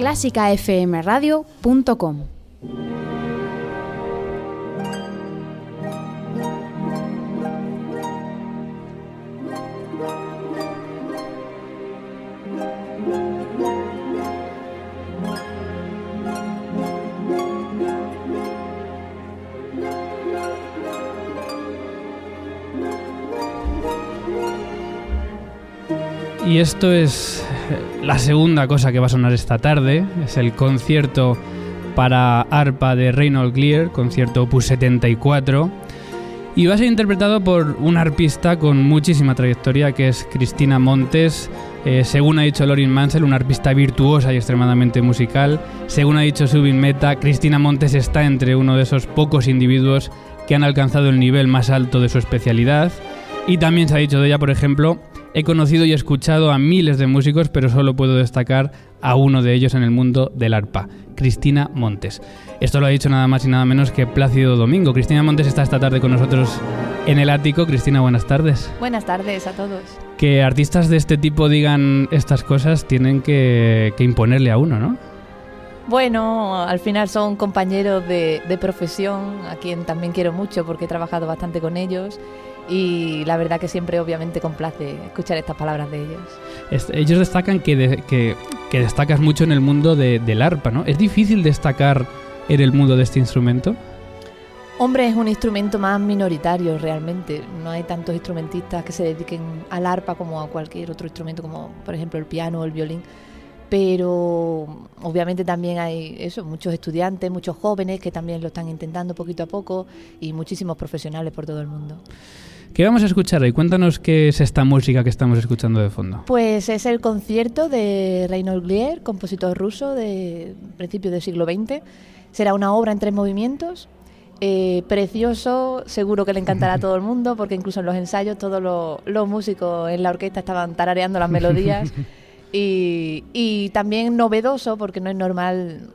clásicafmradio.com. Y esto es la segunda cosa que va a sonar esta tarde. Es el concierto para arpa de Reynold Clear, concierto opus 74. Y va a ser interpretado por una arpista con muchísima trayectoria que es Cristina Montes. Eh, según ha dicho Lorin Mansell, una arpista virtuosa y extremadamente musical. Según ha dicho Subin Meta, Cristina Montes está entre uno de esos pocos individuos que han alcanzado el nivel más alto de su especialidad. Y también se ha dicho de ella, por ejemplo, He conocido y escuchado a miles de músicos, pero solo puedo destacar a uno de ellos en el mundo del arpa, Cristina Montes. Esto lo ha dicho nada más y nada menos que Plácido Domingo. Cristina Montes está esta tarde con nosotros en el ático. Cristina, buenas tardes. Buenas tardes a todos. Que artistas de este tipo digan estas cosas tienen que, imponerle a uno, ¿no? Bueno, al final son compañeros de, de profesión, a quien también quiero mucho porque he trabajado bastante con ellos y la verdad que siempre obviamente complace escuchar estas palabras de ellos. ellos destacan que, que, destacas mucho en el mundo del arpa, ¿no? ¿Es difícil destacar en el mundo de este instrumento? Hombre, es un instrumento más minoritario realmente. No hay tantos instrumentistas que se dediquen al arpa como a cualquier otro instrumento, como por ejemplo el piano o el violín. Pero obviamente también hay eso, muchos estudiantes, muchos jóvenes que también lo están intentando poquito a poco y muchísimos profesionales por todo el mundo. ¿Qué vamos a escuchar hoy? Cuéntanos qué es esta música que estamos escuchando de fondo. Pues es el concierto de Reinhold Glier, compositor ruso de principios del siglo XX. Será una obra en tres movimientos, eh, precioso, seguro que le encantará a todo el mundo, porque incluso en los ensayos todos los, músicos en la orquesta estaban tarareando las melodías. y, también novedoso, porque no es normal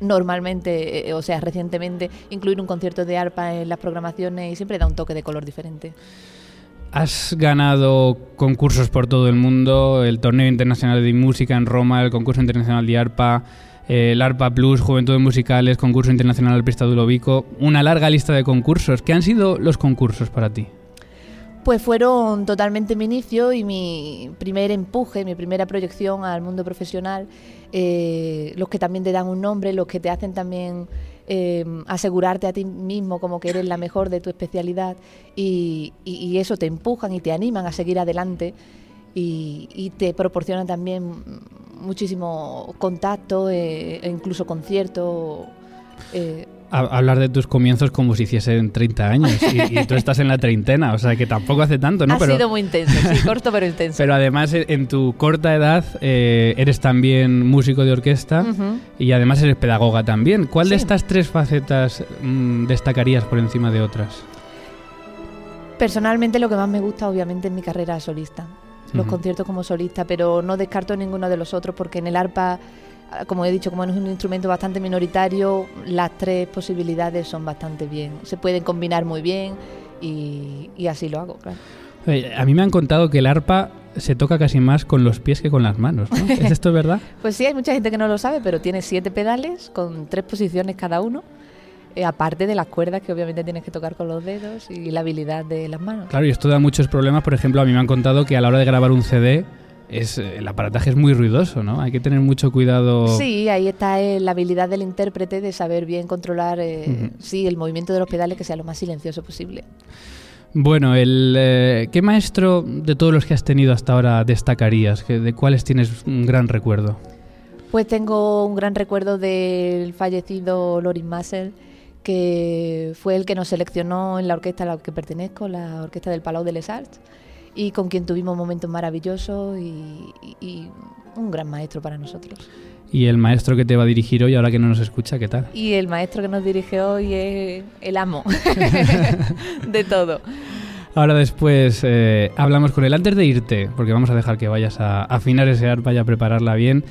normalmente, eh, o sea, recientemente, incluir un concierto de arpa en las programaciones y siempre da un toque de color diferente. Has ganado concursos por todo el mundo, el Torneo Internacional de Música en Roma, el Concurso Internacional de Arpa, el Arpa Plus, Juventudes Musicales, Concurso Internacional Arpista Dulovico, una larga lista de concursos. ¿Qué han sido los concursos para ti? Pues fueron totalmente mi inicio y mi primer empuje, mi primera proyección al mundo profesional. Eh, los que también te dan un nombre, los que te hacen también eh, asegurarte a ti mismo como que eres la mejor de tu especialidad y, eso te empujan y te animan a seguir adelante y, te proporcionan también muchísimo contacto eh, e incluso conciertos hablar de tus comienzos como si hiciesen 30 años y, tú estás en la treintena, o sea que tampoco hace tanto, ¿no? Ha sido muy intenso, sí, corto pero intenso. Pero además en tu corta edad eh, eres también músico de orquesta y además eres pedagoga también. ¿Cuál de estas tres facetas mm, destacarías por encima de otras? Personalmente lo que más me gusta obviamente es mi carrera solista, los conciertos como solista, pero no descarto ninguno de los otros porque en el arpa como he dicho, como es un instrumento bastante minoritario, las tres posibilidades son bastante bien. Se pueden combinar muy bien y, así lo hago, claro. a mí me han contado que el arpa se toca casi más con los pies que con las manos, ¿no? ¿Es esto verdad? pues sí, hay mucha gente que no lo sabe, pero tiene siete pedales con tres posiciones cada uno. Eh, aparte de las cuerdas que obviamente tienes que tocar con los dedos y la habilidad de las manos. Claro, y esto da muchos problemas. Por ejemplo, a mí me han contado que a la hora de grabar un CD es, el aparataje es muy ruidoso, ¿no? Hay que tener mucho cuidado. Sí, ahí está eh, la habilidad del intérprete de saber bien controlar eh, sí, el movimiento de los pedales que sea lo más silencioso posible. Bueno, el, eh, ¿qué maestro de todos los que has tenido hasta ahora destacarías? ¿De cuáles tienes un gran recuerdo? Pues tengo un gran recuerdo del fallecido Lorin Massel, que fue el que nos seleccionó en la orquesta a la que pertenezco, la Orquesta del Palau de Les Arts y con quien tuvimos momentos maravillosos y, un gran maestro para nosotros. Y el maestro que te va a dirigir hoy, ahora que no nos escucha, ¿qué tal? Y el maestro que nos dirige hoy es el amo de todo. Ahora después eh, hablamos con él. Antes de irte, porque vamos a dejar que vayas a afinar ese arpa y a prepararla bien,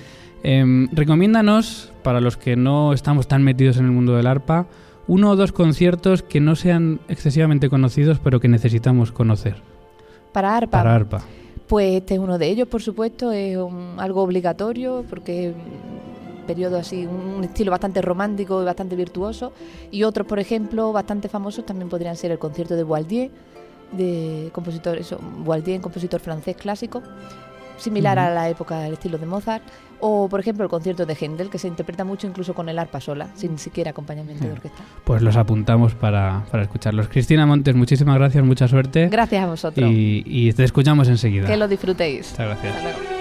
eh, recomiéndanos, para los que no estamos tan metidos en el mundo del arpa, uno o dos conciertos que no sean excesivamente conocidos, pero que necesitamos conocer para ARPA. Para Pues este es uno de ellos, por supuesto, es algo obligatorio porque periodo así, un estilo bastante romántico y bastante virtuoso. Y otros, por ejemplo, bastante famosos también podrían ser el concierto de Boaldier, de compositor, eso, Boaldier, compositor francés clásico, similar a la época del estilo de Mozart, o por ejemplo el concierto de Händel, que se interpreta mucho incluso con el arpa sola, sin siquiera acompañamiento de orquesta. Pues los apuntamos para, para escucharlos. Cristina Montes, muchísimas gracias, mucha suerte. Gracias a vosotros. Y, y te escuchamos enseguida. Que lo disfrutéis. Muchas gracias. Hasta luego.